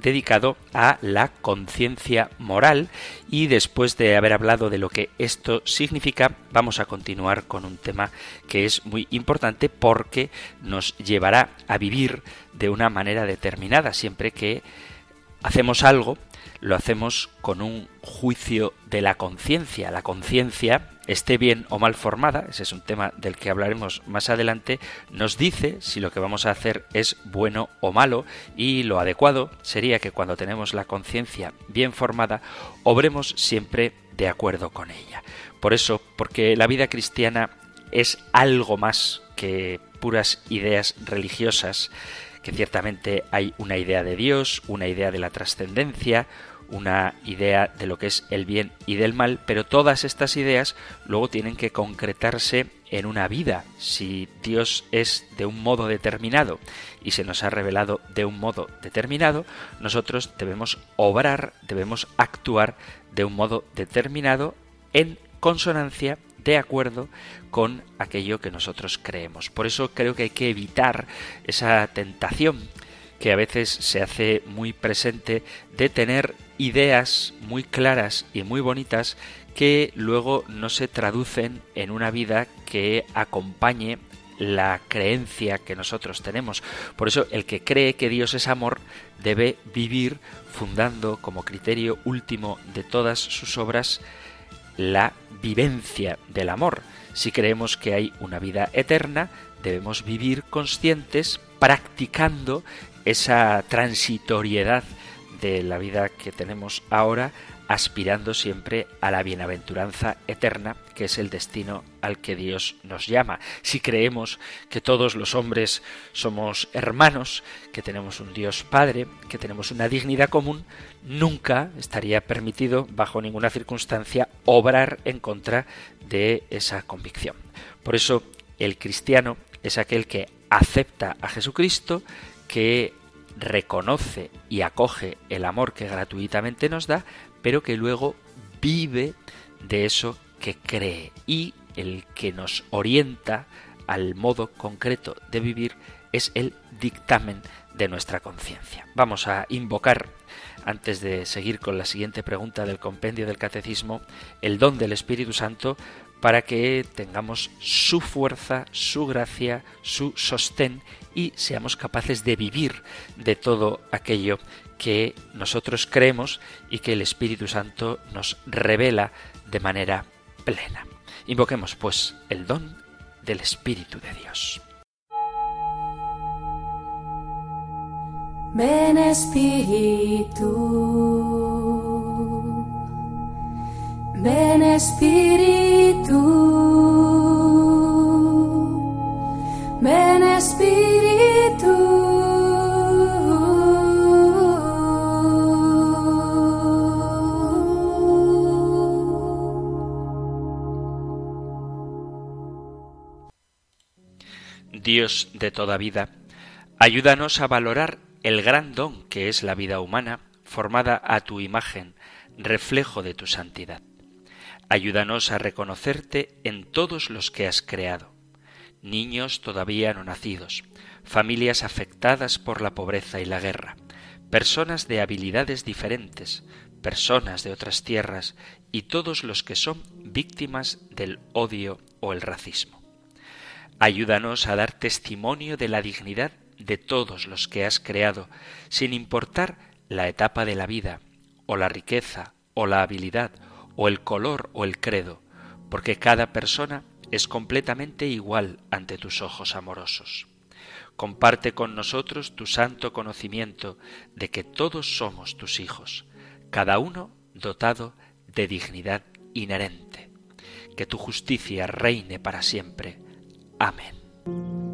dedicado a la conciencia moral y después de haber hablado de lo que esto significa, vamos a continuar con un tema que es muy importante porque nos llevará a vivir de una manera determinada siempre que hacemos algo lo hacemos con un juicio de la conciencia. La conciencia, esté bien o mal formada, ese es un tema del que hablaremos más adelante, nos dice si lo que vamos a hacer es bueno o malo y lo adecuado sería que cuando tenemos la conciencia bien formada, obremos siempre de acuerdo con ella. Por eso, porque la vida cristiana es algo más que puras ideas religiosas, que ciertamente hay una idea de Dios, una idea de la trascendencia, una idea de lo que es el bien y del mal, pero todas estas ideas luego tienen que concretarse en una vida. Si Dios es de un modo determinado y se nos ha revelado de un modo determinado, nosotros debemos obrar, debemos actuar de un modo determinado en consonancia de acuerdo con aquello que nosotros creemos. Por eso creo que hay que evitar esa tentación que a veces se hace muy presente de tener ideas muy claras y muy bonitas que luego no se traducen en una vida que acompañe la creencia que nosotros tenemos. Por eso el que cree que Dios es amor debe vivir fundando como criterio último de todas sus obras la vivencia del amor. Si creemos que hay una vida eterna, debemos vivir conscientes, practicando esa transitoriedad de la vida que tenemos ahora, aspirando siempre a la bienaventuranza eterna, que es el destino al que Dios nos llama. Si creemos que todos los hombres somos hermanos, que tenemos un Dios Padre, que tenemos una dignidad común, nunca estaría permitido, bajo ninguna circunstancia, obrar en contra de esa convicción. Por eso, el cristiano es aquel que acepta a Jesucristo, que reconoce y acoge el amor que gratuitamente nos da, pero que luego vive de eso que cree y el que nos orienta al modo concreto de vivir es el dictamen de nuestra conciencia. Vamos a invocar, antes de seguir con la siguiente pregunta del compendio del catecismo, el don del Espíritu Santo para que tengamos su fuerza, su gracia, su sostén y seamos capaces de vivir de todo aquello que nosotros creemos y que el Espíritu Santo nos revela de manera plena. Invoquemos pues el don del Espíritu de Dios. Ven Espíritu. Ven Espíritu, ven Espíritu. Dios de toda vida, ayúdanos a valorar el gran don que es la vida humana formada a tu imagen, reflejo de tu santidad. Ayúdanos a reconocerte en todos los que has creado, niños todavía no nacidos, familias afectadas por la pobreza y la guerra, personas de habilidades diferentes, personas de otras tierras y todos los que son víctimas del odio o el racismo. Ayúdanos a dar testimonio de la dignidad de todos los que has creado, sin importar la etapa de la vida, o la riqueza, o la habilidad, o el color o el credo, porque cada persona es completamente igual ante tus ojos amorosos. comparte con nosotros tu santo conocimiento de que todos somos tus hijos, cada uno dotado de dignidad inherente. Que tu justicia reine para siempre. Amén.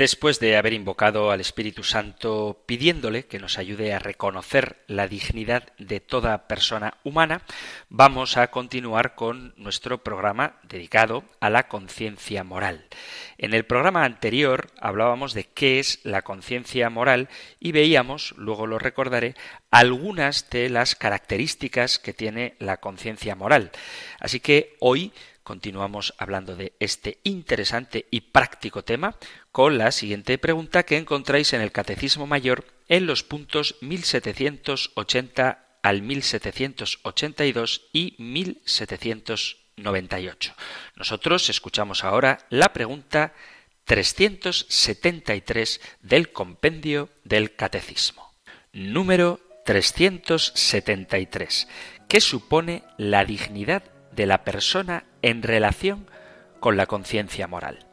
Después de haber invocado al Espíritu Santo pidiéndole que nos ayude a reconocer la dignidad de toda persona humana, vamos a continuar con nuestro programa dedicado a la conciencia moral. En el programa anterior hablábamos de qué es la conciencia moral y veíamos, luego lo recordaré, algunas de las características que tiene la conciencia moral. Así que hoy continuamos hablando de este interesante y práctico tema con la siguiente pregunta que encontráis en el Catecismo Mayor en los puntos 1780 al 1782 y 1798. Nosotros escuchamos ahora la pregunta 373 del compendio del Catecismo. Número 373. ¿Qué supone la dignidad de la persona en relación con la conciencia moral?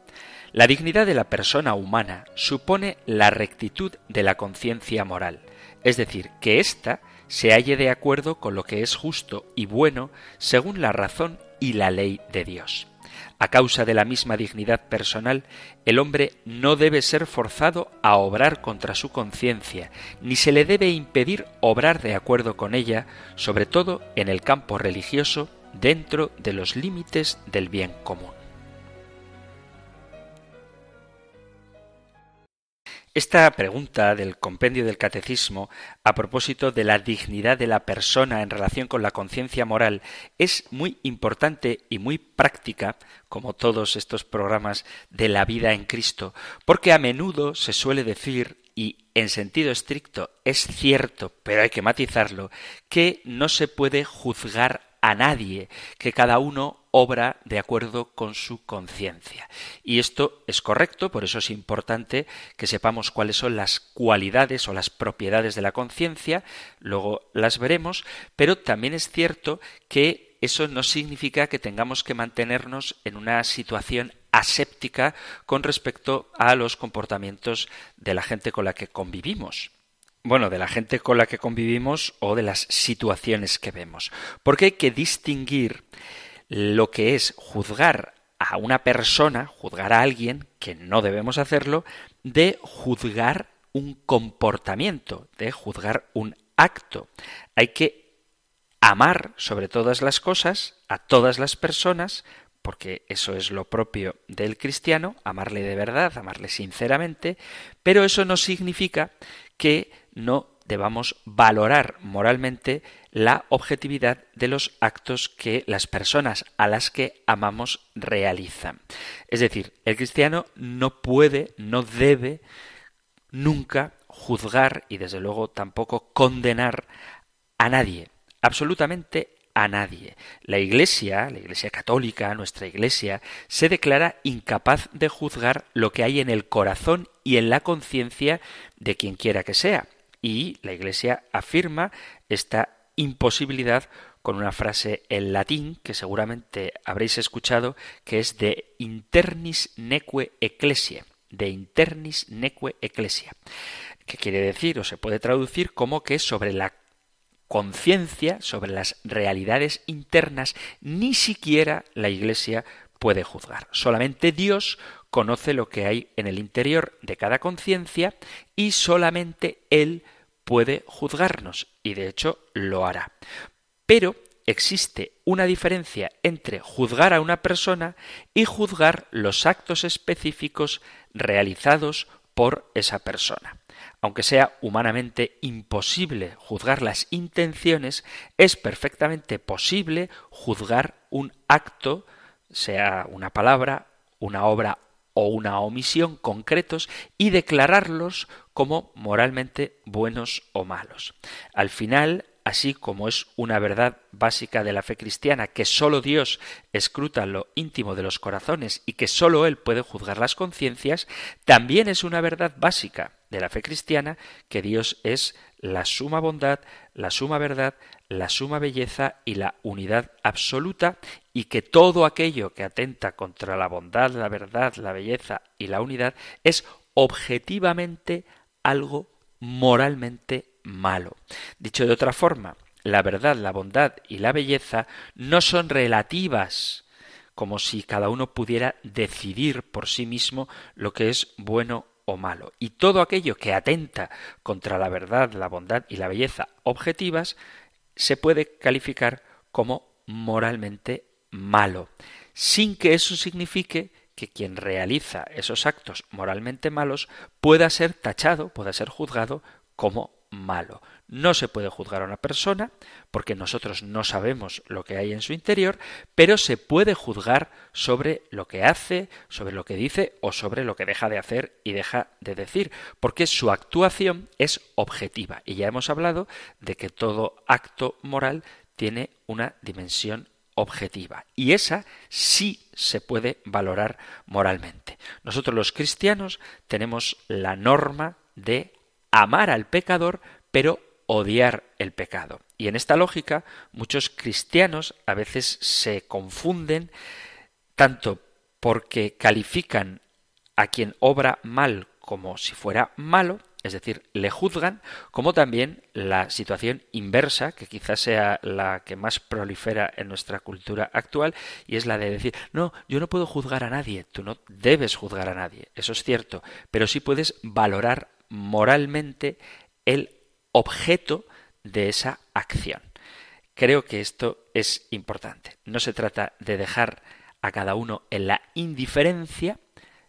La dignidad de la persona humana supone la rectitud de la conciencia moral, es decir, que ésta se halle de acuerdo con lo que es justo y bueno según la razón y la ley de Dios. A causa de la misma dignidad personal, el hombre no debe ser forzado a obrar contra su conciencia, ni se le debe impedir obrar de acuerdo con ella, sobre todo en el campo religioso, dentro de los límites del bien común. Esta pregunta del compendio del catecismo a propósito de la dignidad de la persona en relación con la conciencia moral es muy importante y muy práctica, como todos estos programas de la vida en Cristo, porque a menudo se suele decir y en sentido estricto es cierto, pero hay que matizarlo, que no se puede juzgar a nadie, que cada uno obra de acuerdo con su conciencia. Y esto es correcto, por eso es importante que sepamos cuáles son las cualidades o las propiedades de la conciencia, luego las veremos, pero también es cierto que eso no significa que tengamos que mantenernos en una situación aséptica con respecto a los comportamientos de la gente con la que convivimos bueno, de la gente con la que convivimos o de las situaciones que vemos. Porque hay que distinguir lo que es juzgar a una persona, juzgar a alguien, que no debemos hacerlo, de juzgar un comportamiento, de juzgar un acto. Hay que amar sobre todas las cosas a todas las personas, porque eso es lo propio del cristiano, amarle de verdad, amarle sinceramente, pero eso no significa que no debamos valorar moralmente la objetividad de los actos que las personas a las que amamos realizan. Es decir, el cristiano no puede, no debe nunca juzgar y desde luego tampoco condenar a nadie, absolutamente a nadie. La Iglesia, la Iglesia católica, nuestra Iglesia, se declara incapaz de juzgar lo que hay en el corazón y en la conciencia de quien quiera que sea. Y la Iglesia afirma esta imposibilidad con una frase en latín que seguramente habréis escuchado, que es de internis neque ecclesia, de internis neque ecclesia, que quiere decir o se puede traducir como que sobre la conciencia, sobre las realidades internas, ni siquiera la Iglesia puede juzgar. Solamente Dios conoce lo que hay en el interior de cada conciencia y solamente Él puede juzgarnos y de hecho lo hará. Pero existe una diferencia entre juzgar a una persona y juzgar los actos específicos realizados por esa persona. Aunque sea humanamente imposible juzgar las intenciones, es perfectamente posible juzgar un acto sea una palabra, una obra o una omisión concretos y declararlos como moralmente buenos o malos. Al final, así como es una verdad básica de la fe cristiana que sólo Dios escruta lo íntimo de los corazones y que sólo Él puede juzgar las conciencias, también es una verdad básica de la fe cristiana que Dios es la suma bondad, la suma verdad, la suma belleza y la unidad absoluta y que todo aquello que atenta contra la bondad, la verdad, la belleza y la unidad es objetivamente algo moralmente malo. Dicho de otra forma, la verdad, la bondad y la belleza no son relativas, como si cada uno pudiera decidir por sí mismo lo que es bueno o malo. Y todo aquello que atenta contra la verdad, la bondad y la belleza objetivas se puede calificar como moralmente malo, sin que eso signifique que quien realiza esos actos moralmente malos pueda ser tachado, pueda ser juzgado como malo. No se puede juzgar a una persona porque nosotros no sabemos lo que hay en su interior, pero se puede juzgar sobre lo que hace, sobre lo que dice o sobre lo que deja de hacer y deja de decir, porque su actuación es objetiva. Y ya hemos hablado de que todo acto moral tiene una dimensión objetiva. Y esa sí se puede valorar moralmente. Nosotros los cristianos tenemos la norma de amar al pecador, pero odiar el pecado. Y en esta lógica, muchos cristianos a veces se confunden tanto porque califican a quien obra mal como si fuera malo, es decir, le juzgan, como también la situación inversa, que quizás sea la que más prolifera en nuestra cultura actual, y es la de decir, no, yo no puedo juzgar a nadie, tú no debes juzgar a nadie, eso es cierto, pero sí puedes valorar moralmente el objeto de esa acción. Creo que esto es importante. No se trata de dejar a cada uno en la indiferencia,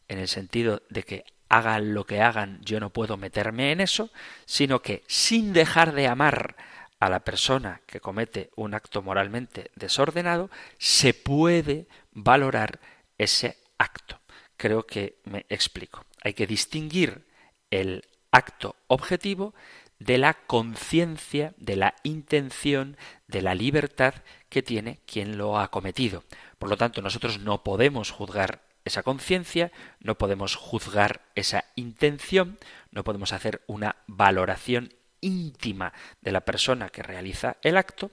en el sentido de que hagan lo que hagan, yo no puedo meterme en eso, sino que sin dejar de amar a la persona que comete un acto moralmente desordenado, se puede valorar ese acto. Creo que me explico. Hay que distinguir el acto objetivo de la conciencia, de la intención, de la libertad que tiene quien lo ha cometido. Por lo tanto, nosotros no podemos juzgar esa conciencia, no podemos juzgar esa intención, no podemos hacer una valoración íntima de la persona que realiza el acto,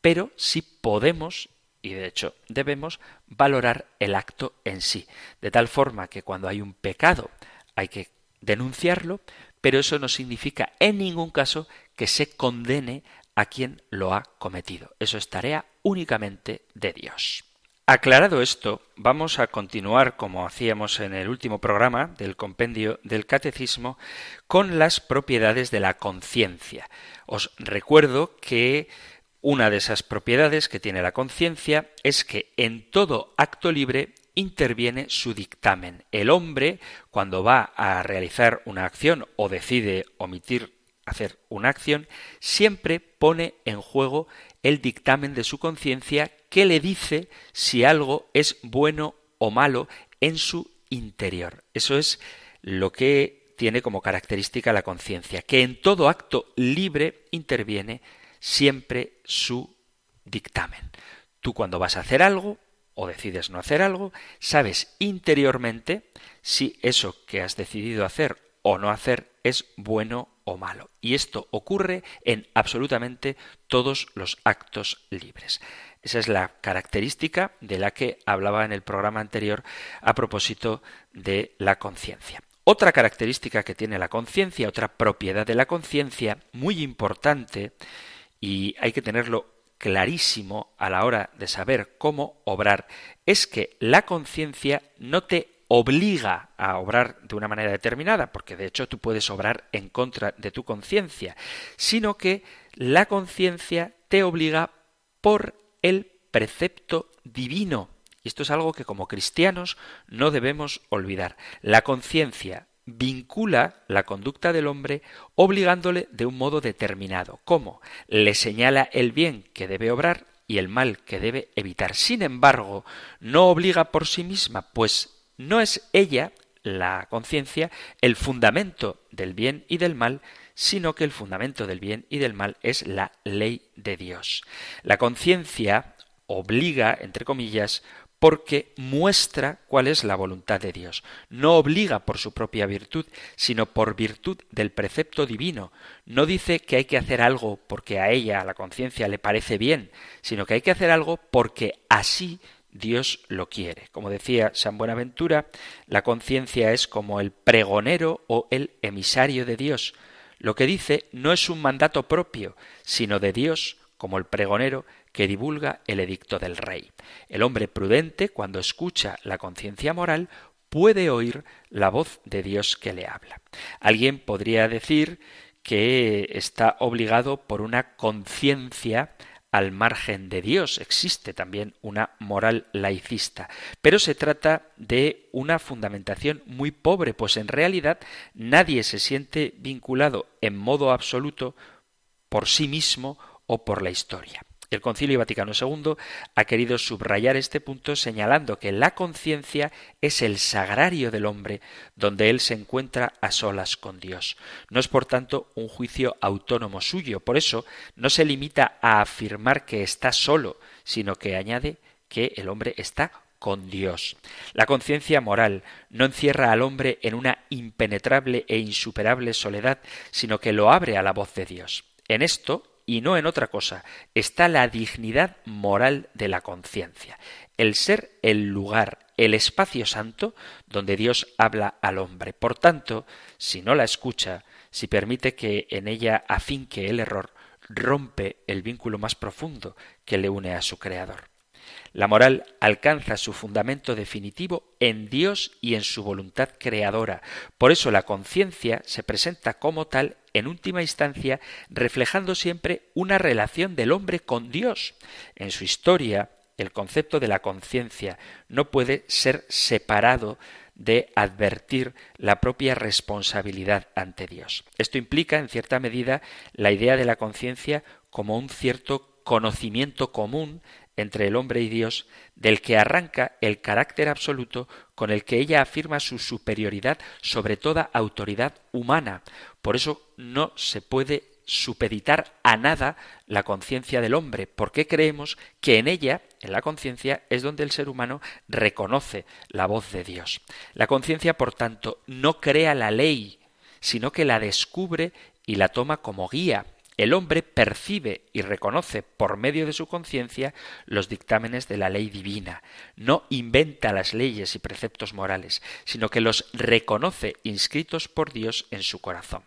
pero sí podemos, y de hecho debemos, valorar el acto en sí, de tal forma que cuando hay un pecado hay que denunciarlo, pero eso no significa en ningún caso que se condene a quien lo ha cometido. Eso es tarea únicamente de Dios. Aclarado esto, vamos a continuar, como hacíamos en el último programa del compendio del Catecismo, con las propiedades de la conciencia. Os recuerdo que una de esas propiedades que tiene la conciencia es que en todo acto libre interviene su dictamen. El hombre, cuando va a realizar una acción o decide omitir hacer una acción, siempre pone en juego el dictamen de su conciencia que le dice si algo es bueno o malo en su interior. Eso es lo que tiene como característica la conciencia, que en todo acto libre interviene siempre su dictamen. Tú cuando vas a hacer algo, o decides no hacer algo, sabes interiormente si eso que has decidido hacer o no hacer es bueno o malo. Y esto ocurre en absolutamente todos los actos libres. Esa es la característica de la que hablaba en el programa anterior a propósito de la conciencia. Otra característica que tiene la conciencia, otra propiedad de la conciencia muy importante, y hay que tenerlo clarísimo a la hora de saber cómo obrar es que la conciencia no te obliga a obrar de una manera determinada, porque de hecho tú puedes obrar en contra de tu conciencia, sino que la conciencia te obliga por el precepto divino. Y esto es algo que como cristianos no debemos olvidar. La conciencia vincula la conducta del hombre obligándole de un modo determinado. ¿Cómo? Le señala el bien que debe obrar y el mal que debe evitar. Sin embargo, no obliga por sí misma, pues no es ella, la conciencia, el fundamento del bien y del mal, sino que el fundamento del bien y del mal es la ley de Dios. La conciencia obliga, entre comillas, porque muestra cuál es la voluntad de Dios. No obliga por su propia virtud, sino por virtud del precepto divino. No dice que hay que hacer algo porque a ella, a la conciencia, le parece bien, sino que hay que hacer algo porque así Dios lo quiere. Como decía San Buenaventura, la conciencia es como el pregonero o el emisario de Dios. Lo que dice no es un mandato propio, sino de Dios, como el pregonero que divulga el edicto del rey. El hombre prudente, cuando escucha la conciencia moral, puede oír la voz de Dios que le habla. Alguien podría decir que está obligado por una conciencia al margen de Dios. Existe también una moral laicista, pero se trata de una fundamentación muy pobre, pues en realidad nadie se siente vinculado en modo absoluto por sí mismo o por la historia. El Concilio Vaticano II ha querido subrayar este punto señalando que la conciencia es el sagrario del hombre donde él se encuentra a solas con Dios. No es por tanto un juicio autónomo suyo, por eso no se limita a afirmar que está solo, sino que añade que el hombre está con Dios. La conciencia moral no encierra al hombre en una impenetrable e insuperable soledad, sino que lo abre a la voz de Dios. En esto y no en otra cosa está la dignidad moral de la conciencia, el ser el lugar, el espacio santo donde Dios habla al hombre. Por tanto, si no la escucha, si permite que en ella afinque el error, rompe el vínculo más profundo que le une a su Creador. La moral alcanza su fundamento definitivo en Dios y en su voluntad creadora. Por eso la conciencia se presenta como tal en última instancia reflejando siempre una relación del hombre con Dios. En su historia, el concepto de la conciencia no puede ser separado de advertir la propia responsabilidad ante Dios. Esto implica, en cierta medida, la idea de la conciencia como un cierto conocimiento común entre el hombre y Dios, del que arranca el carácter absoluto con el que ella afirma su superioridad sobre toda autoridad humana. Por eso no se puede supeditar a nada la conciencia del hombre, porque creemos que en ella, en la conciencia, es donde el ser humano reconoce la voz de Dios. La conciencia, por tanto, no crea la ley, sino que la descubre y la toma como guía, el hombre percibe y reconoce por medio de su conciencia los dictámenes de la ley divina. No inventa las leyes y preceptos morales, sino que los reconoce inscritos por Dios en su corazón.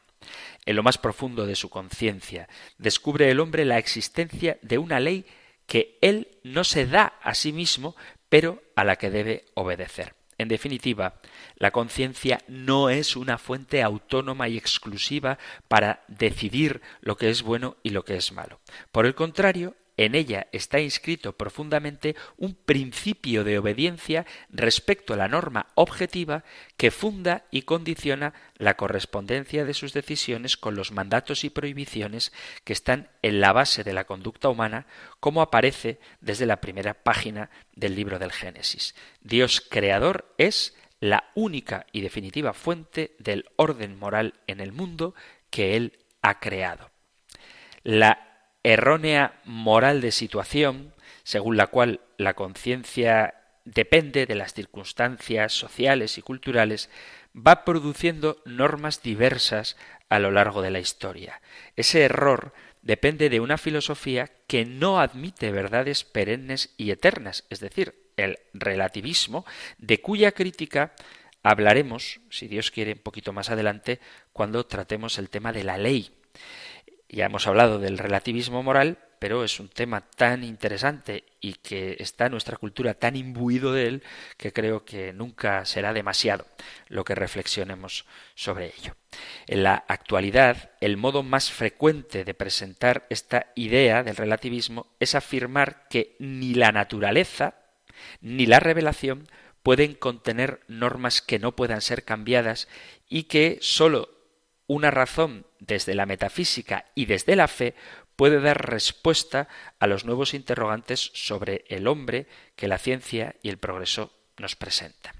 En lo más profundo de su conciencia, descubre el hombre la existencia de una ley que él no se da a sí mismo, pero a la que debe obedecer. En definitiva, la conciencia no es una fuente autónoma y exclusiva para decidir lo que es bueno y lo que es malo. Por el contrario, en ella está inscrito profundamente un principio de obediencia respecto a la norma objetiva que funda y condiciona la correspondencia de sus decisiones con los mandatos y prohibiciones que están en la base de la conducta humana, como aparece desde la primera página del libro del Génesis. Dios creador es la única y definitiva fuente del orden moral en el mundo que Él ha creado. La errónea moral de situación, según la cual la conciencia depende de las circunstancias sociales y culturales, va produciendo normas diversas a lo largo de la historia. Ese error depende de una filosofía que no admite verdades perennes y eternas, es decir, el relativismo, de cuya crítica hablaremos, si Dios quiere, un poquito más adelante, cuando tratemos el tema de la ley. Ya hemos hablado del relativismo moral, pero es un tema tan interesante y que está nuestra cultura tan imbuido de él que creo que nunca será demasiado lo que reflexionemos sobre ello. En la actualidad, el modo más frecuente de presentar esta idea del relativismo es afirmar que ni la naturaleza ni la revelación pueden contener normas que no puedan ser cambiadas y que sólo una razón desde la metafísica y desde la fe puede dar respuesta a los nuevos interrogantes sobre el hombre que la ciencia y el progreso nos presentan.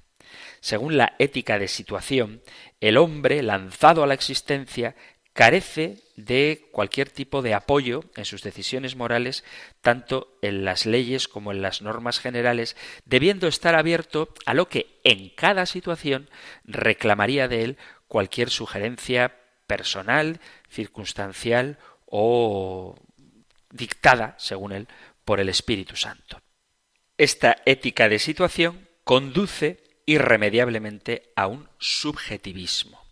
Según la ética de situación, el hombre lanzado a la existencia carece de cualquier tipo de apoyo en sus decisiones morales, tanto en las leyes como en las normas generales, debiendo estar abierto a lo que en cada situación reclamaría de él cualquier sugerencia personal, circunstancial o dictada, según él, por el Espíritu Santo. Esta ética de situación conduce irremediablemente a un subjetivismo.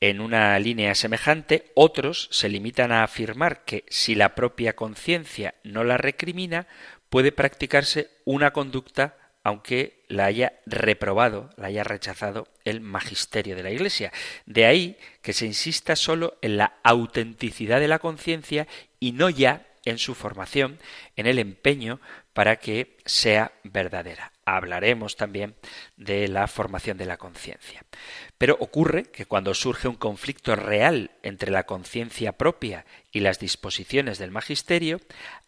En una línea semejante, otros se limitan a afirmar que si la propia conciencia no la recrimina, puede practicarse una conducta aunque la haya reprobado, la haya rechazado el magisterio de la Iglesia. De ahí que se insista sólo en la autenticidad de la conciencia y no ya en su formación, en el empeño para que sea verdadera hablaremos también de la formación de la conciencia. Pero ocurre que cuando surge un conflicto real entre la conciencia propia y las disposiciones del magisterio,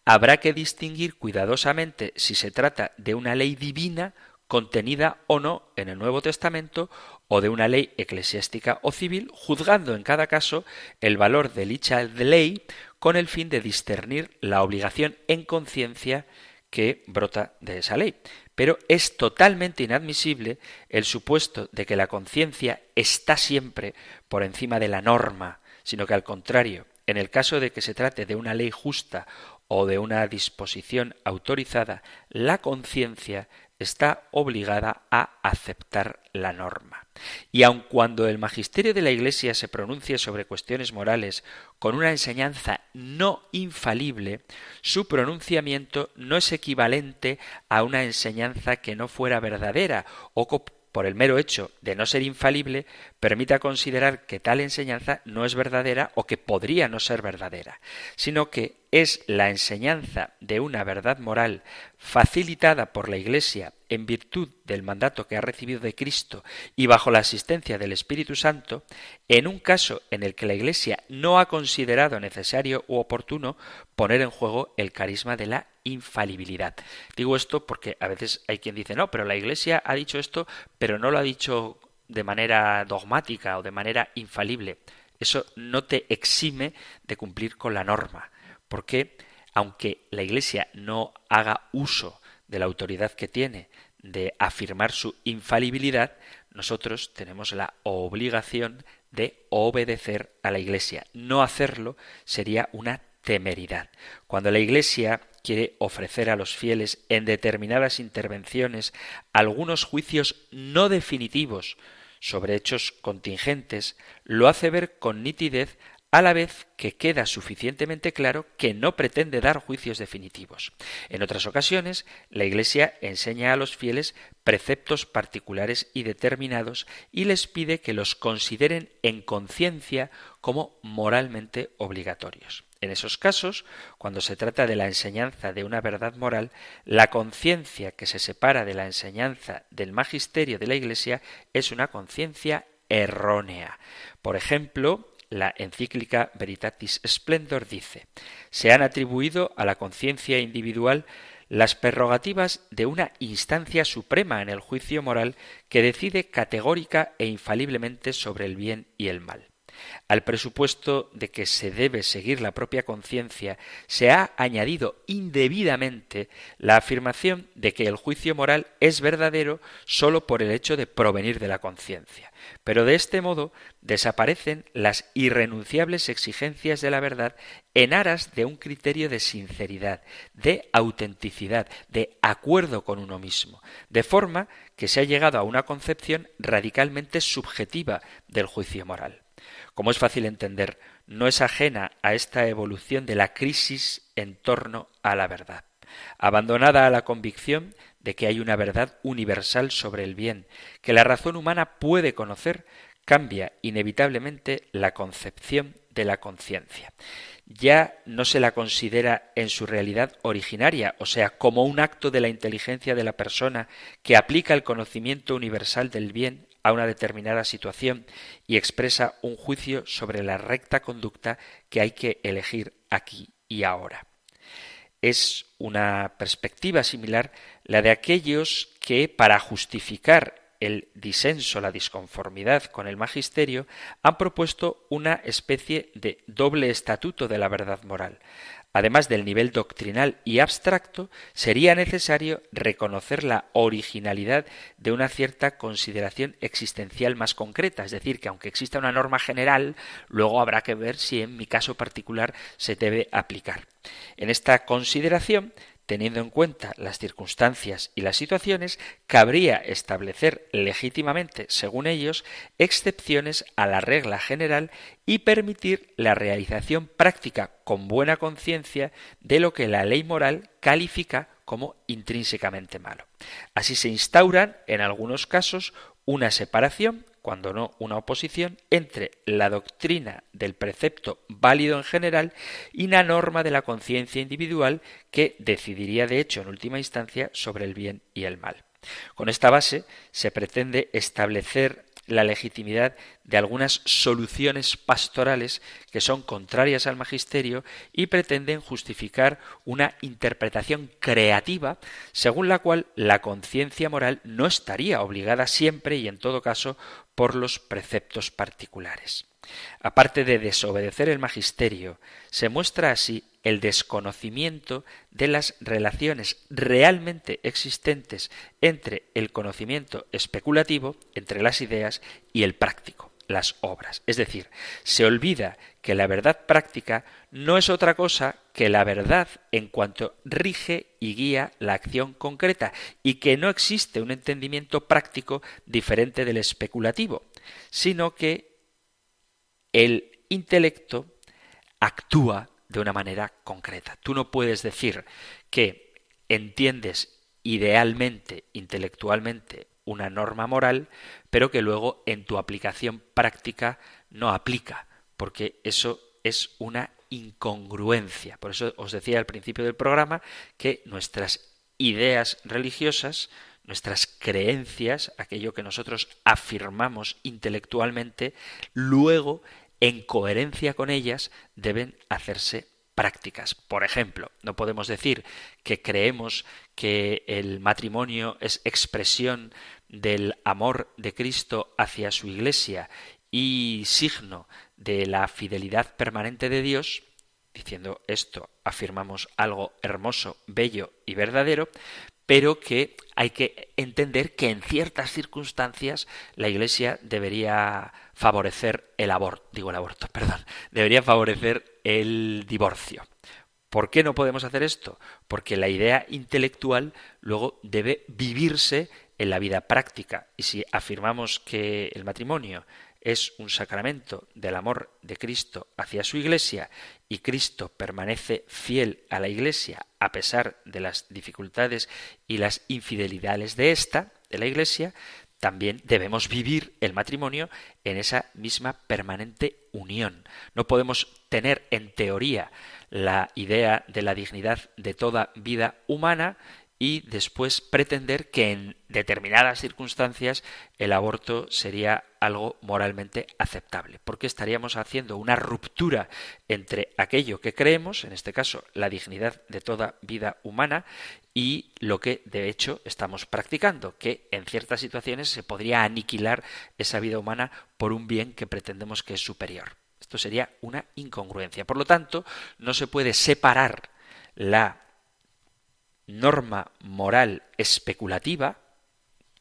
habrá que distinguir cuidadosamente si se trata de una ley divina contenida o no en el Nuevo Testamento o de una ley eclesiástica o civil, juzgando en cada caso el valor de dicha ley con el fin de discernir la obligación en conciencia que brota de esa ley. Pero es totalmente inadmisible el supuesto de que la conciencia está siempre por encima de la norma, sino que al contrario, en el caso de que se trate de una ley justa o de una disposición autorizada, la conciencia está obligada a aceptar la norma. Y aun cuando el magisterio de la Iglesia se pronuncie sobre cuestiones morales con una enseñanza no infalible, su pronunciamiento no es equivalente a una enseñanza que no fuera verdadera o por el mero hecho de no ser infalible, permita considerar que tal enseñanza no es verdadera o que podría no ser verdadera, sino que es la enseñanza de una verdad moral facilitada por la Iglesia en virtud del mandato que ha recibido de Cristo y bajo la asistencia del Espíritu Santo, en un caso en el que la Iglesia no ha considerado necesario u oportuno poner en juego el carisma de la infalibilidad. Digo esto porque a veces hay quien dice, no, pero la Iglesia ha dicho esto, pero no lo ha dicho de manera dogmática o de manera infalible. Eso no te exime de cumplir con la norma porque aunque la Iglesia no haga uso de la autoridad que tiene de afirmar su infalibilidad, nosotros tenemos la obligación de obedecer a la Iglesia. No hacerlo sería una temeridad. Cuando la Iglesia quiere ofrecer a los fieles en determinadas intervenciones algunos juicios no definitivos sobre hechos contingentes, lo hace ver con nitidez a la vez que queda suficientemente claro que no pretende dar juicios definitivos. En otras ocasiones, la Iglesia enseña a los fieles preceptos particulares y determinados y les pide que los consideren en conciencia como moralmente obligatorios. En esos casos, cuando se trata de la enseñanza de una verdad moral, la conciencia que se separa de la enseñanza del magisterio de la Iglesia es una conciencia errónea. Por ejemplo, la encíclica Veritatis Splendor dice, se han atribuido a la conciencia individual las prerrogativas de una instancia suprema en el juicio moral que decide categórica e infaliblemente sobre el bien y el mal. Al presupuesto de que se debe seguir la propia conciencia, se ha añadido indebidamente la afirmación de que el juicio moral es verdadero sólo por el hecho de provenir de la conciencia. Pero de este modo desaparecen las irrenunciables exigencias de la verdad en aras de un criterio de sinceridad, de autenticidad, de acuerdo con uno mismo, de forma que se ha llegado a una concepción radicalmente subjetiva del juicio moral. Como es fácil entender, no es ajena a esta evolución de la crisis en torno a la verdad. Abandonada a la convicción de que hay una verdad universal sobre el bien, que la razón humana puede conocer, cambia inevitablemente la concepción de la conciencia. Ya no se la considera en su realidad originaria, o sea, como un acto de la inteligencia de la persona que aplica el conocimiento universal del bien a una determinada situación y expresa un juicio sobre la recta conducta que hay que elegir aquí y ahora. Es una perspectiva similar la de aquellos que, para justificar el disenso, la disconformidad con el magisterio, han propuesto una especie de doble estatuto de la verdad moral. Además del nivel doctrinal y abstracto, sería necesario reconocer la originalidad de una cierta consideración existencial más concreta, es decir, que aunque exista una norma general, luego habrá que ver si en mi caso particular se debe aplicar. En esta consideración teniendo en cuenta las circunstancias y las situaciones, cabría establecer legítimamente, según ellos, excepciones a la regla general y permitir la realización práctica con buena conciencia de lo que la ley moral califica como intrínsecamente malo. Así se instauran, en algunos casos, una separación cuando no una oposición, entre la doctrina del precepto válido en general y la norma de la conciencia individual que decidiría de hecho en última instancia sobre el bien y el mal. Con esta base se pretende establecer la legitimidad de algunas soluciones pastorales que son contrarias al magisterio y pretenden justificar una interpretación creativa según la cual la conciencia moral no estaría obligada siempre y en todo caso por los preceptos particulares. Aparte de desobedecer el magisterio, se muestra así el desconocimiento de las relaciones realmente existentes entre el conocimiento especulativo, entre las ideas, y el práctico, las obras. Es decir, se olvida que la verdad práctica no es otra cosa que la verdad en cuanto rige y guía la acción concreta, y que no existe un entendimiento práctico diferente del especulativo, sino que el intelecto actúa de una manera concreta. Tú no puedes decir que entiendes idealmente, intelectualmente, una norma moral, pero que luego en tu aplicación práctica no aplica, porque eso es una incongruencia. Por eso os decía al principio del programa que nuestras ideas religiosas, nuestras creencias, aquello que nosotros afirmamos intelectualmente, luego en coherencia con ellas, deben hacerse prácticas. Por ejemplo, no podemos decir que creemos que el matrimonio es expresión del amor de Cristo hacia su Iglesia y signo de la fidelidad permanente de Dios, diciendo esto afirmamos algo hermoso, bello y verdadero, pero que hay que entender que en ciertas circunstancias la Iglesia debería favorecer el aborto, digo el aborto, perdón, debería favorecer el divorcio. ¿Por qué no podemos hacer esto? Porque la idea intelectual luego debe vivirse en la vida práctica. Y si afirmamos que el matrimonio es un sacramento del amor de Cristo hacia su Iglesia y Cristo permanece fiel a la Iglesia a pesar de las dificultades y las infidelidades de ésta, de la Iglesia, también debemos vivir el matrimonio en esa misma permanente unión. No podemos tener en teoría la idea de la dignidad de toda vida humana y después pretender que en determinadas circunstancias el aborto sería algo moralmente aceptable, porque estaríamos haciendo una ruptura entre aquello que creemos, en este caso la dignidad de toda vida humana, y lo que de hecho estamos practicando, que en ciertas situaciones se podría aniquilar esa vida humana por un bien que pretendemos que es superior. Esto sería una incongruencia. Por lo tanto, no se puede separar la norma moral especulativa,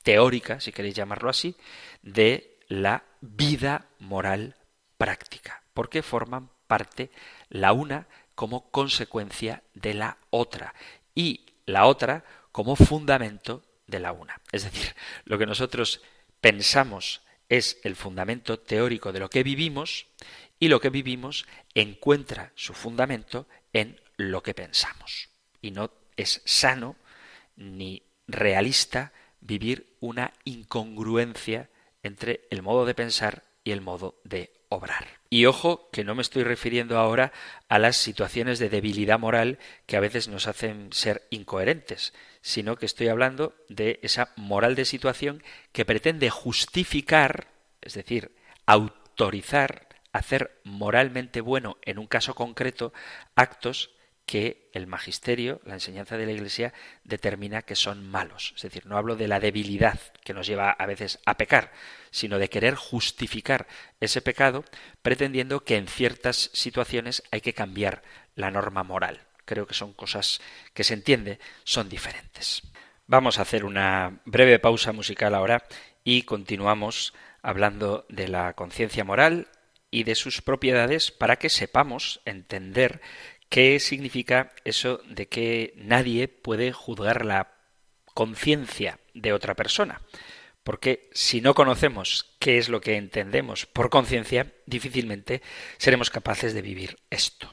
teórica, si queréis llamarlo así, de la vida moral práctica, porque forman parte la una como consecuencia de la otra y la otra como fundamento de la una. Es decir, lo que nosotros pensamos es el fundamento teórico de lo que vivimos y lo que vivimos encuentra su fundamento en lo que pensamos. Y no es sano ni realista vivir una incongruencia entre el modo de pensar y el modo de obrar. Y ojo que no me estoy refiriendo ahora a las situaciones de debilidad moral que a veces nos hacen ser incoherentes, sino que estoy hablando de esa moral de situación que pretende justificar, es decir, autorizar, hacer moralmente bueno en un caso concreto actos que el magisterio, la enseñanza de la Iglesia, determina que son malos. Es decir, no hablo de la debilidad que nos lleva a veces a pecar, sino de querer justificar ese pecado pretendiendo que en ciertas situaciones hay que cambiar la norma moral. Creo que son cosas que se entiende, son diferentes. Vamos a hacer una breve pausa musical ahora y continuamos hablando de la conciencia moral y de sus propiedades para que sepamos entender qué significa eso de que nadie puede juzgar la conciencia de otra persona. Porque si no conocemos qué es lo que entendemos por conciencia, difícilmente seremos capaces de vivir esto.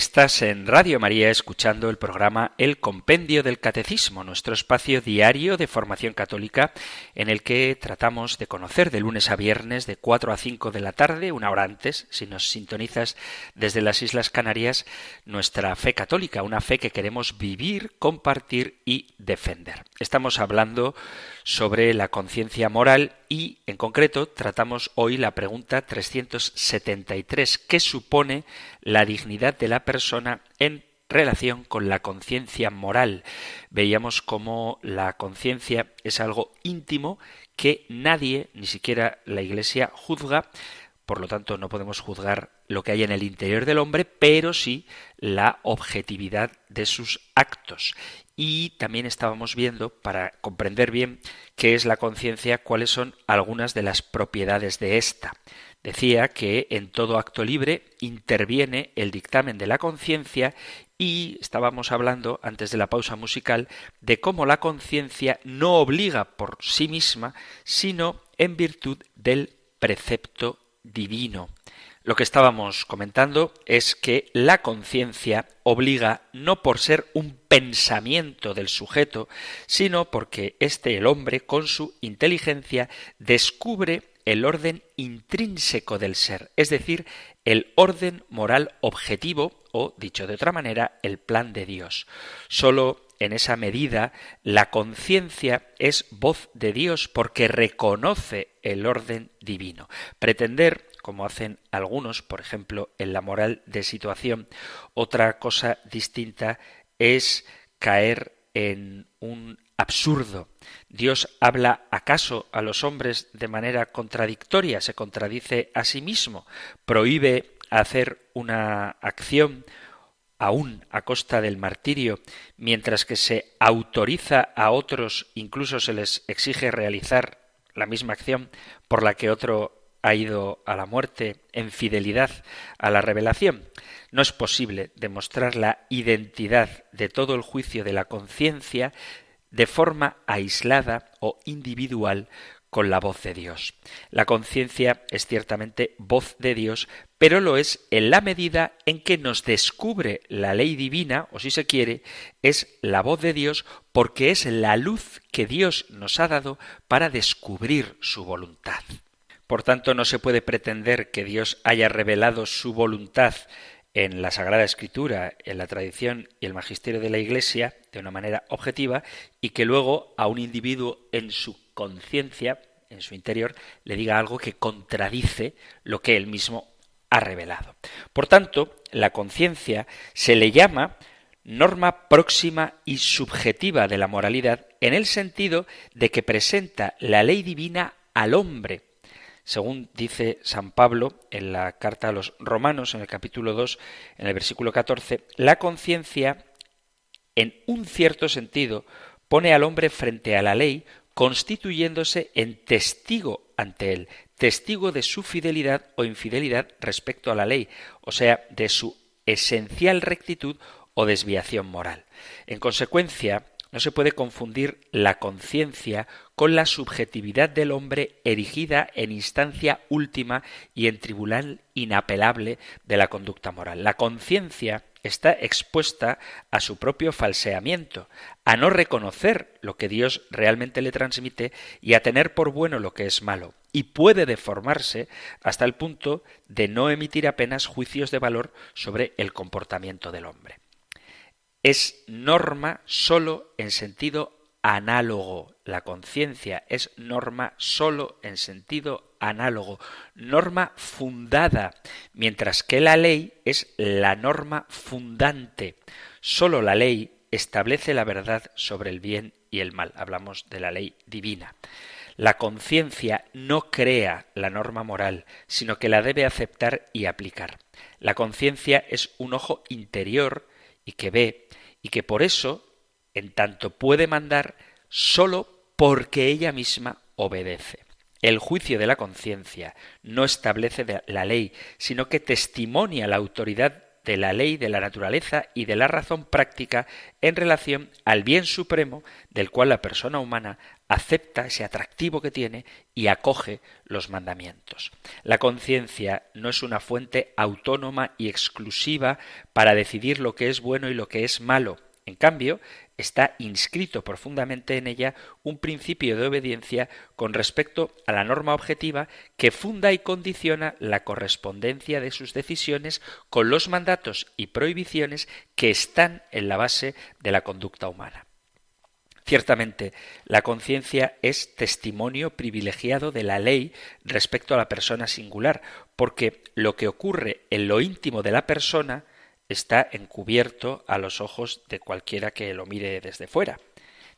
Estás en Radio María escuchando el programa El Compendio del Catecismo, nuestro espacio diario de formación católica en el que tratamos de conocer de lunes a viernes de 4 a 5 de la tarde, una hora antes, si nos sintonizas desde las Islas Canarias, nuestra fe católica, una fe que queremos vivir, compartir y defender. Estamos hablando sobre la conciencia moral y, en concreto, tratamos hoy la pregunta 373, ¿qué supone la dignidad de la persona en relación con la conciencia moral. Veíamos cómo la conciencia es algo íntimo que nadie, ni siquiera la Iglesia, juzga, por lo tanto no podemos juzgar lo que hay en el interior del hombre, pero sí la objetividad de sus actos. Y también estábamos viendo, para comprender bien qué es la conciencia, cuáles son algunas de las propiedades de ésta. Decía que en todo acto libre interviene el dictamen de la conciencia y estábamos hablando antes de la pausa musical de cómo la conciencia no obliga por sí misma, sino en virtud del precepto divino. Lo que estábamos comentando es que la conciencia obliga no por ser un pensamiento del sujeto, sino porque éste, el hombre, con su inteligencia, descubre el orden intrínseco del ser, es decir, el orden moral objetivo o, dicho de otra manera, el plan de Dios. Solo en esa medida la conciencia es voz de Dios porque reconoce el orden divino. Pretender como hacen algunos, por ejemplo, en la moral de situación, otra cosa distinta es caer en un absurdo. ¿Dios habla acaso a los hombres de manera contradictoria? ¿Se contradice a sí mismo? ¿Prohíbe hacer una acción aún a costa del martirio, mientras que se autoriza a otros, incluso se les exige realizar la misma acción por la que otro ha ido a la muerte en fidelidad a la revelación. No es posible demostrar la identidad de todo el juicio de la conciencia de forma aislada o individual con la voz de Dios. La conciencia es ciertamente voz de Dios, pero lo es en la medida en que nos descubre la ley divina, o si se quiere, es la voz de Dios porque es la luz que Dios nos ha dado para descubrir su voluntad. Por tanto, no se puede pretender que Dios haya revelado su voluntad en la Sagrada Escritura, en la tradición y el magisterio de la Iglesia de una manera objetiva y que luego a un individuo en su conciencia, en su interior, le diga algo que contradice lo que él mismo ha revelado. Por tanto, la conciencia se le llama norma próxima y subjetiva de la moralidad en el sentido de que presenta la ley divina al hombre según dice San Pablo en la carta a los romanos, en el capítulo 2, en el versículo 14, la conciencia, en un cierto sentido, pone al hombre frente a la ley, constituyéndose en testigo ante él, testigo de su fidelidad o infidelidad respecto a la ley, o sea, de su esencial rectitud o desviación moral. En consecuencia, no se puede confundir la conciencia con la subjetividad del hombre erigida en instancia última y en tribunal inapelable de la conducta moral. La conciencia está expuesta a su propio falseamiento, a no reconocer lo que Dios realmente le transmite y a tener por bueno lo que es malo, y puede deformarse hasta el punto de no emitir apenas juicios de valor sobre el comportamiento del hombre es norma sólo en sentido análogo. La conciencia es norma sólo en sentido análogo, norma fundada, mientras que la ley es la norma fundante. Sólo la ley establece la verdad sobre el bien y el mal. Hablamos de la ley divina. La conciencia no crea la norma moral, sino que la debe aceptar y aplicar. La conciencia es un ojo interior y que ve y que por eso, en tanto puede mandar sólo porque ella misma obedece. El juicio de la conciencia no establece la ley, sino que testimonia la autoridad de la ley de la naturaleza y de la razón práctica en relación al bien supremo del cual la persona humana acepta ese atractivo que tiene y acoge los mandamientos. La conciencia no es una fuente autónoma y exclusiva para decidir lo que es bueno y lo que es malo. En cambio, está inscrito profundamente en ella un principio de obediencia con respecto a la norma objetiva que funda y condiciona la correspondencia de sus decisiones con los mandatos y prohibiciones que están en la base de la conducta humana. Ciertamente, la conciencia es testimonio privilegiado de la ley respecto a la persona singular, porque lo que ocurre en lo íntimo de la persona está encubierto a los ojos de cualquiera que lo mire desde fuera.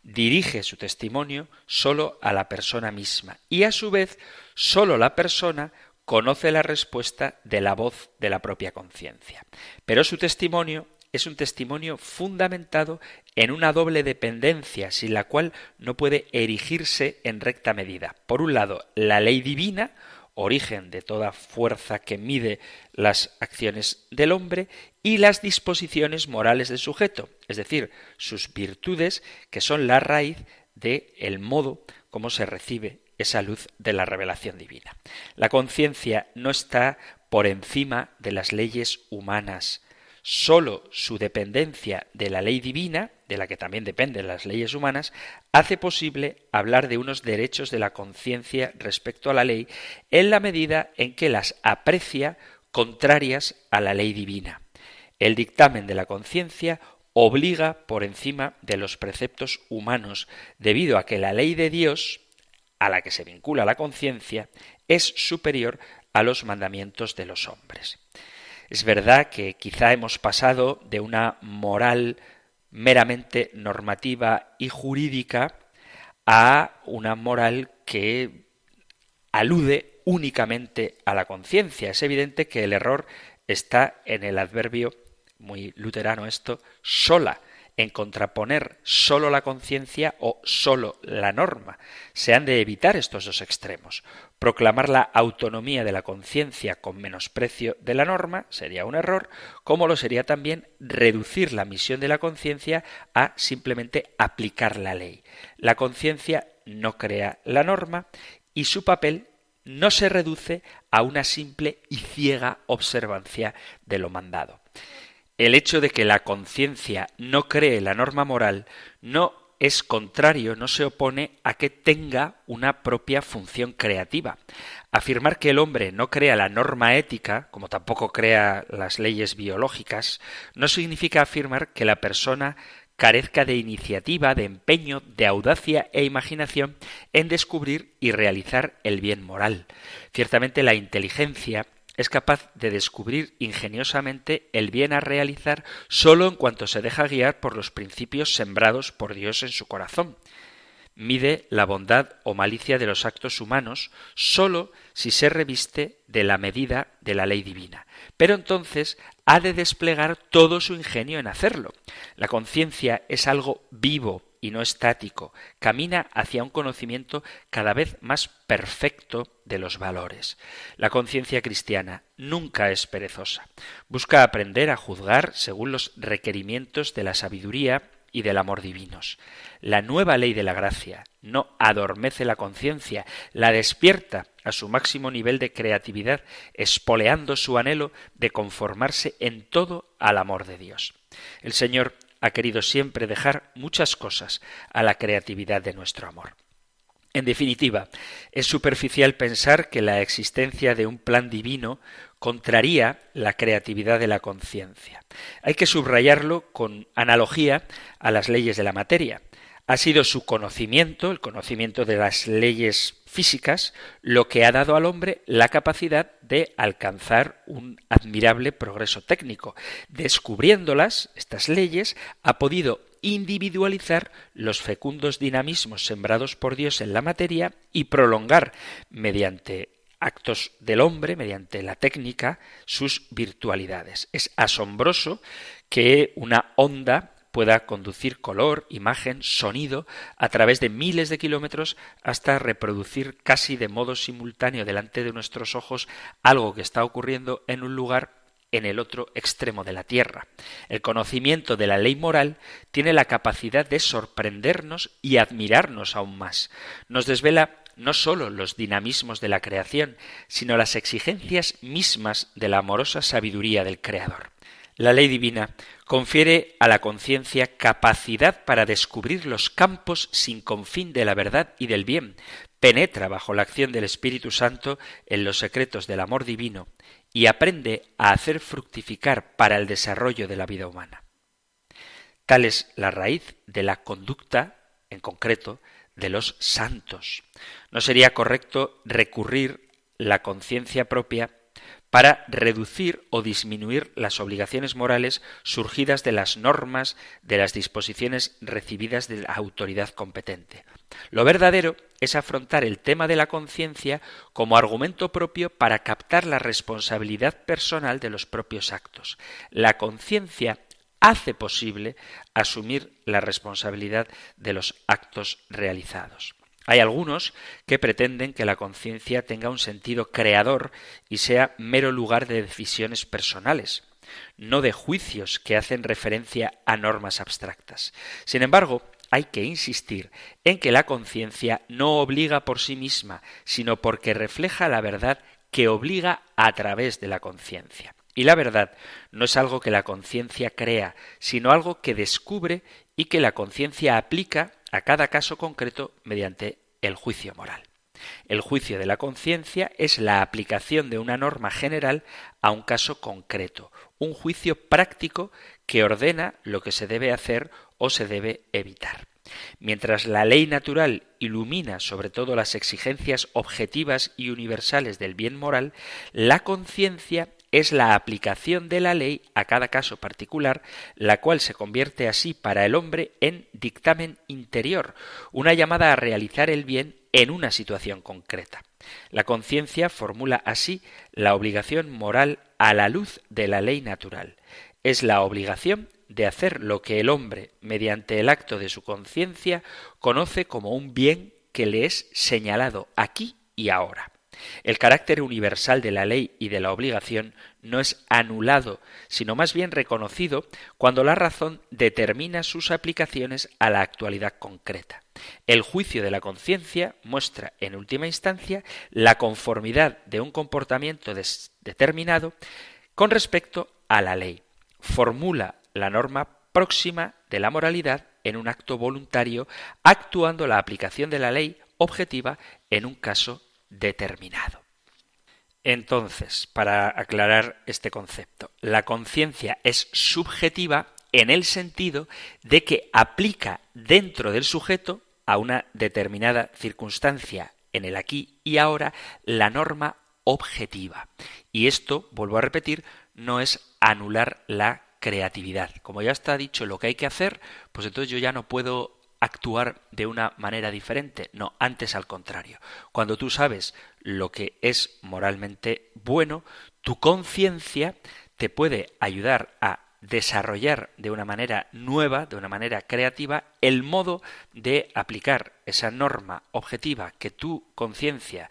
Dirige su testimonio sólo a la persona misma y a su vez sólo la persona conoce la respuesta de la voz de la propia conciencia. Pero su testimonio es un testimonio fundamentado en una doble dependencia, sin la cual no puede erigirse en recta medida. Por un lado, la ley divina, origen de toda fuerza que mide las acciones del hombre, y las disposiciones morales del sujeto, es decir, sus virtudes, que son la raíz de el modo como se recibe esa luz de la revelación divina. La conciencia no está por encima de las leyes humanas, Sólo su dependencia de la ley divina, de la que también dependen las leyes humanas, hace posible hablar de unos derechos de la conciencia respecto a la ley en la medida en que las aprecia contrarias a la ley divina. El dictamen de la conciencia obliga por encima de los preceptos humanos, debido a que la ley de Dios, a la que se vincula la conciencia, es superior a los mandamientos de los hombres. Es verdad que quizá hemos pasado de una moral meramente normativa y jurídica a una moral que alude únicamente a la conciencia. Es evidente que el error está en el adverbio, muy luterano esto, sola, en contraponer solo la conciencia o solo la norma. Se han de evitar estos dos extremos. Proclamar la autonomía de la conciencia con menosprecio de la norma sería un error, como lo sería también reducir la misión de la conciencia a simplemente aplicar la ley. La conciencia no crea la norma y su papel no se reduce a una simple y ciega observancia de lo mandado. El hecho de que la conciencia no cree la norma moral no es contrario, no se opone a que tenga una propia función creativa. Afirmar que el hombre no crea la norma ética, como tampoco crea las leyes biológicas, no significa afirmar que la persona carezca de iniciativa, de empeño, de audacia e imaginación en descubrir y realizar el bien moral. Ciertamente la inteligencia es capaz de descubrir ingeniosamente el bien a realizar sólo en cuanto se deja guiar por los principios sembrados por Dios en su corazón. Mide la bondad o malicia de los actos humanos sólo si se reviste de la medida de la ley divina. Pero entonces ha de desplegar todo su ingenio en hacerlo. La conciencia es algo vivo, y no estático, camina hacia un conocimiento cada vez más perfecto de los valores. La conciencia cristiana nunca es perezosa. Busca aprender a juzgar según los requerimientos de la sabiduría y del amor divinos. La nueva ley de la gracia no adormece la conciencia, la despierta a su máximo nivel de creatividad, espoleando su anhelo de conformarse en todo al amor de Dios. El Señor ha querido siempre dejar muchas cosas a la creatividad de nuestro amor. En definitiva, es superficial pensar que la existencia de un plan divino contraría la creatividad de la conciencia. Hay que subrayarlo con analogía a las leyes de la materia. Ha sido su conocimiento, el conocimiento de las leyes físicas, lo que ha dado al hombre la capacidad de alcanzar un admirable progreso técnico. Descubriéndolas, estas leyes, ha podido individualizar los fecundos dinamismos sembrados por Dios en la materia y prolongar, mediante actos del hombre, mediante la técnica, sus virtualidades. Es asombroso que una onda pueda conducir color, imagen, sonido a través de miles de kilómetros hasta reproducir casi de modo simultáneo delante de nuestros ojos algo que está ocurriendo en un lugar en el otro extremo de la tierra. El conocimiento de la ley moral tiene la capacidad de sorprendernos y admirarnos aún más. Nos desvela no sólo los dinamismos de la creación, sino las exigencias mismas de la amorosa sabiduría del Creador. La ley divina confiere a la conciencia capacidad para descubrir los campos sin confín de la verdad y del bien, penetra bajo la acción del Espíritu Santo en los secretos del amor divino y aprende a hacer fructificar para el desarrollo de la vida humana. Tal es la raíz de la conducta, en concreto, de los santos. No sería correcto recurrir la conciencia propia para reducir o disminuir las obligaciones morales surgidas de las normas, de las disposiciones recibidas de la autoridad competente. Lo verdadero es afrontar el tema de la conciencia como argumento propio para captar la responsabilidad personal de los propios actos. La conciencia hace posible asumir la responsabilidad de los actos realizados. Hay algunos que pretenden que la conciencia tenga un sentido creador y sea mero lugar de decisiones personales, no de juicios que hacen referencia a normas abstractas. Sin embargo, hay que insistir en que la conciencia no obliga por sí misma, sino porque refleja la verdad que obliga a través de la conciencia. Y la verdad no es algo que la conciencia crea, sino algo que descubre y que la conciencia aplica a cada caso concreto mediante el juicio moral. El juicio de la conciencia es la aplicación de una norma general a un caso concreto, un juicio práctico que ordena lo que se debe hacer o se debe evitar. Mientras la ley natural ilumina sobre todo las exigencias objetivas y universales del bien moral, la conciencia es la aplicación de la ley a cada caso particular, la cual se convierte así para el hombre en dictamen interior, una llamada a realizar el bien en una situación concreta. La conciencia formula así la obligación moral a la luz de la ley natural. Es la obligación de hacer lo que el hombre, mediante el acto de su conciencia, conoce como un bien que le es señalado aquí y ahora. El carácter universal de la ley y de la obligación no es anulado, sino más bien reconocido cuando la razón determina sus aplicaciones a la actualidad concreta. El juicio de la conciencia muestra, en última instancia, la conformidad de un comportamiento determinado con respecto a la ley. Formula la norma próxima de la moralidad en un acto voluntario, actuando la aplicación de la ley objetiva en un caso determinado. Entonces, para aclarar este concepto, la conciencia es subjetiva en el sentido de que aplica dentro del sujeto a una determinada circunstancia en el aquí y ahora la norma objetiva. Y esto, vuelvo a repetir, no es anular la creatividad. Como ya está dicho lo que hay que hacer, pues entonces yo ya no puedo actuar de una manera diferente. No, antes al contrario. Cuando tú sabes lo que es moralmente bueno, tu conciencia te puede ayudar a desarrollar de una manera nueva, de una manera creativa, el modo de aplicar esa norma objetiva que tu conciencia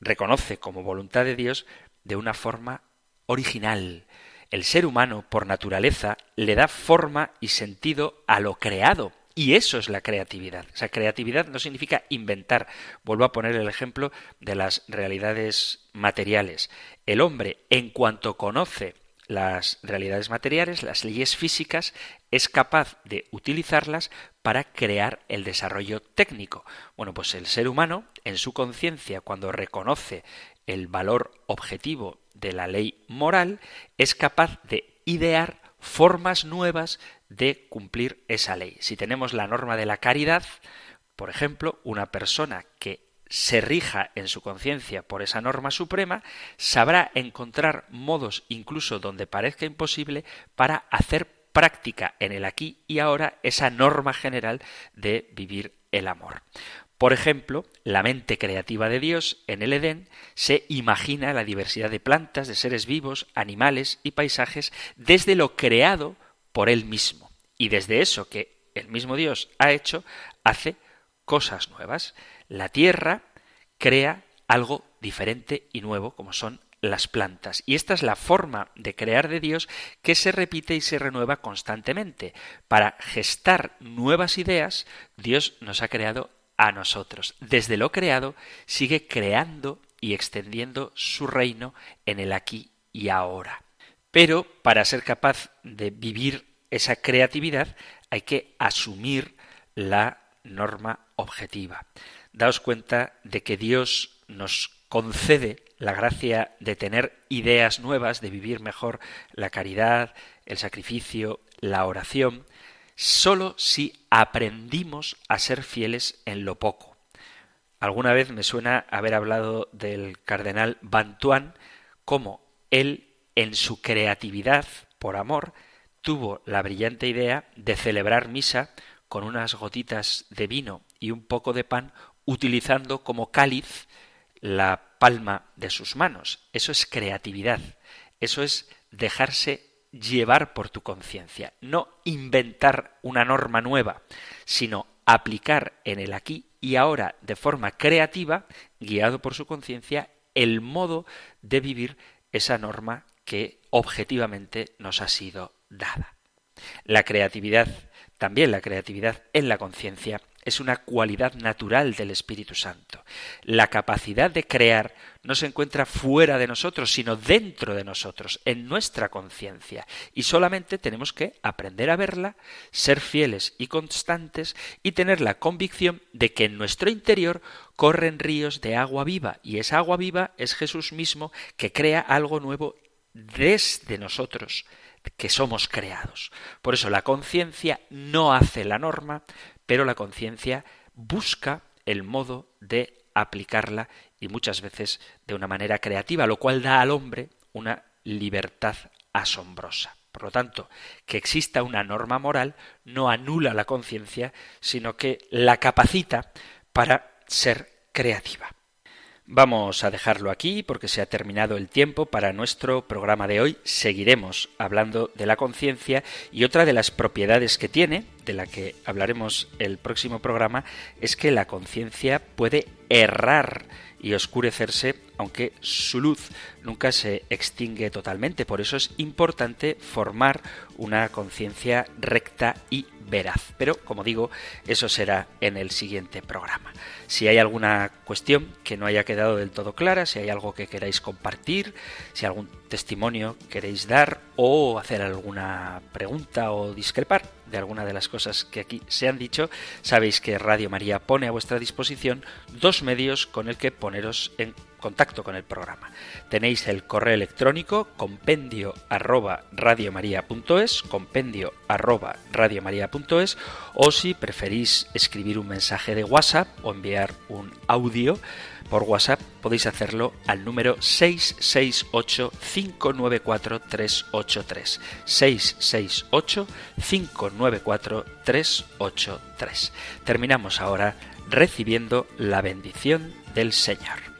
reconoce como voluntad de Dios de una forma original. El ser humano, por naturaleza, le da forma y sentido a lo creado, y eso es la creatividad. O sea, creatividad no significa inventar. Vuelvo a poner el ejemplo de las realidades materiales. El hombre, en cuanto conoce las realidades materiales, las leyes físicas, es capaz de utilizarlas para crear el desarrollo técnico. Bueno, pues el ser humano, en su conciencia, cuando reconoce el valor objetivo de la ley moral, es capaz de idear formas nuevas de cumplir esa ley. Si tenemos la norma de la caridad, por ejemplo, una persona que se rija en su conciencia por esa norma suprema, sabrá encontrar modos, incluso donde parezca imposible, para hacer práctica en el aquí y ahora esa norma general de vivir el amor. Por ejemplo, la mente creativa de Dios en el Edén se imagina la diversidad de plantas, de seres vivos, animales y paisajes desde lo creado por él mismo. Y desde eso que el mismo Dios ha hecho, hace cosas nuevas. La tierra crea algo diferente y nuevo, como son las plantas. Y esta es la forma de crear de Dios que se repite y se renueva constantemente. Para gestar nuevas ideas, Dios nos ha creado a nosotros. Desde lo creado, sigue creando y extendiendo su reino en el aquí y ahora. Pero para ser capaz de vivir esa creatividad hay que asumir la norma objetiva. Daos cuenta de que Dios nos concede la gracia de tener ideas nuevas, de vivir mejor la caridad, el sacrificio, la oración, solo si aprendimos a ser fieles en lo poco. Alguna vez me suena haber hablado del cardenal Bantuan como él, en su creatividad por amor, tuvo la brillante idea de celebrar misa con unas gotitas de vino y un poco de pan, utilizando como cáliz la palma de sus manos. Eso es creatividad. Eso es dejarse llevar por tu conciencia. No inventar una norma nueva, sino aplicar en el aquí y ahora de forma creativa, guiado por su conciencia, el modo de vivir esa norma que objetivamente nos ha sido dada. La creatividad, también la creatividad en la conciencia, es una cualidad natural del Espíritu Santo. La capacidad de crear no se encuentra fuera de nosotros, sino dentro de nosotros, en nuestra conciencia. Y solamente tenemos que aprender a verla, ser fieles y constantes y tener la convicción de que en nuestro interior corren ríos de agua viva. Y esa agua viva es Jesús mismo que crea algo nuevo desde nosotros, que somos creados. Por eso la conciencia no hace la norma, pero la conciencia busca el modo de aplicarla y muchas veces de una manera creativa, lo cual da al hombre una libertad asombrosa. Por lo tanto, que exista una norma moral no anula la conciencia, sino que la capacita para ser creativa. Vamos a dejarlo aquí porque se ha terminado el tiempo para nuestro programa de hoy. Seguiremos hablando de la conciencia y otra de las propiedades que tiene, de la que hablaremos el próximo programa, es que la conciencia puede errar y oscurecerse, aunque su luz nunca se extingue totalmente. Por eso es importante formar una conciencia recta y veraz. Pero, como digo, eso será en el siguiente programa. Si hay alguna cuestión que no haya quedado del todo clara, si hay algo que queráis compartir, si algún testimonio queréis dar o hacer alguna pregunta o discrepar de alguna de las cosas que aquí se han dicho, sabéis que Radio María pone a vuestra disposición dos medios con el que poneros en contacto con el programa. Tenéis el correo electrónico compendio arroba compendio arroba o si preferís escribir un mensaje de WhatsApp o enviar un audio por WhatsApp, podéis hacerlo al número 668-594-383. 668-594-383. Terminamos ahora recibiendo la bendición del Señor.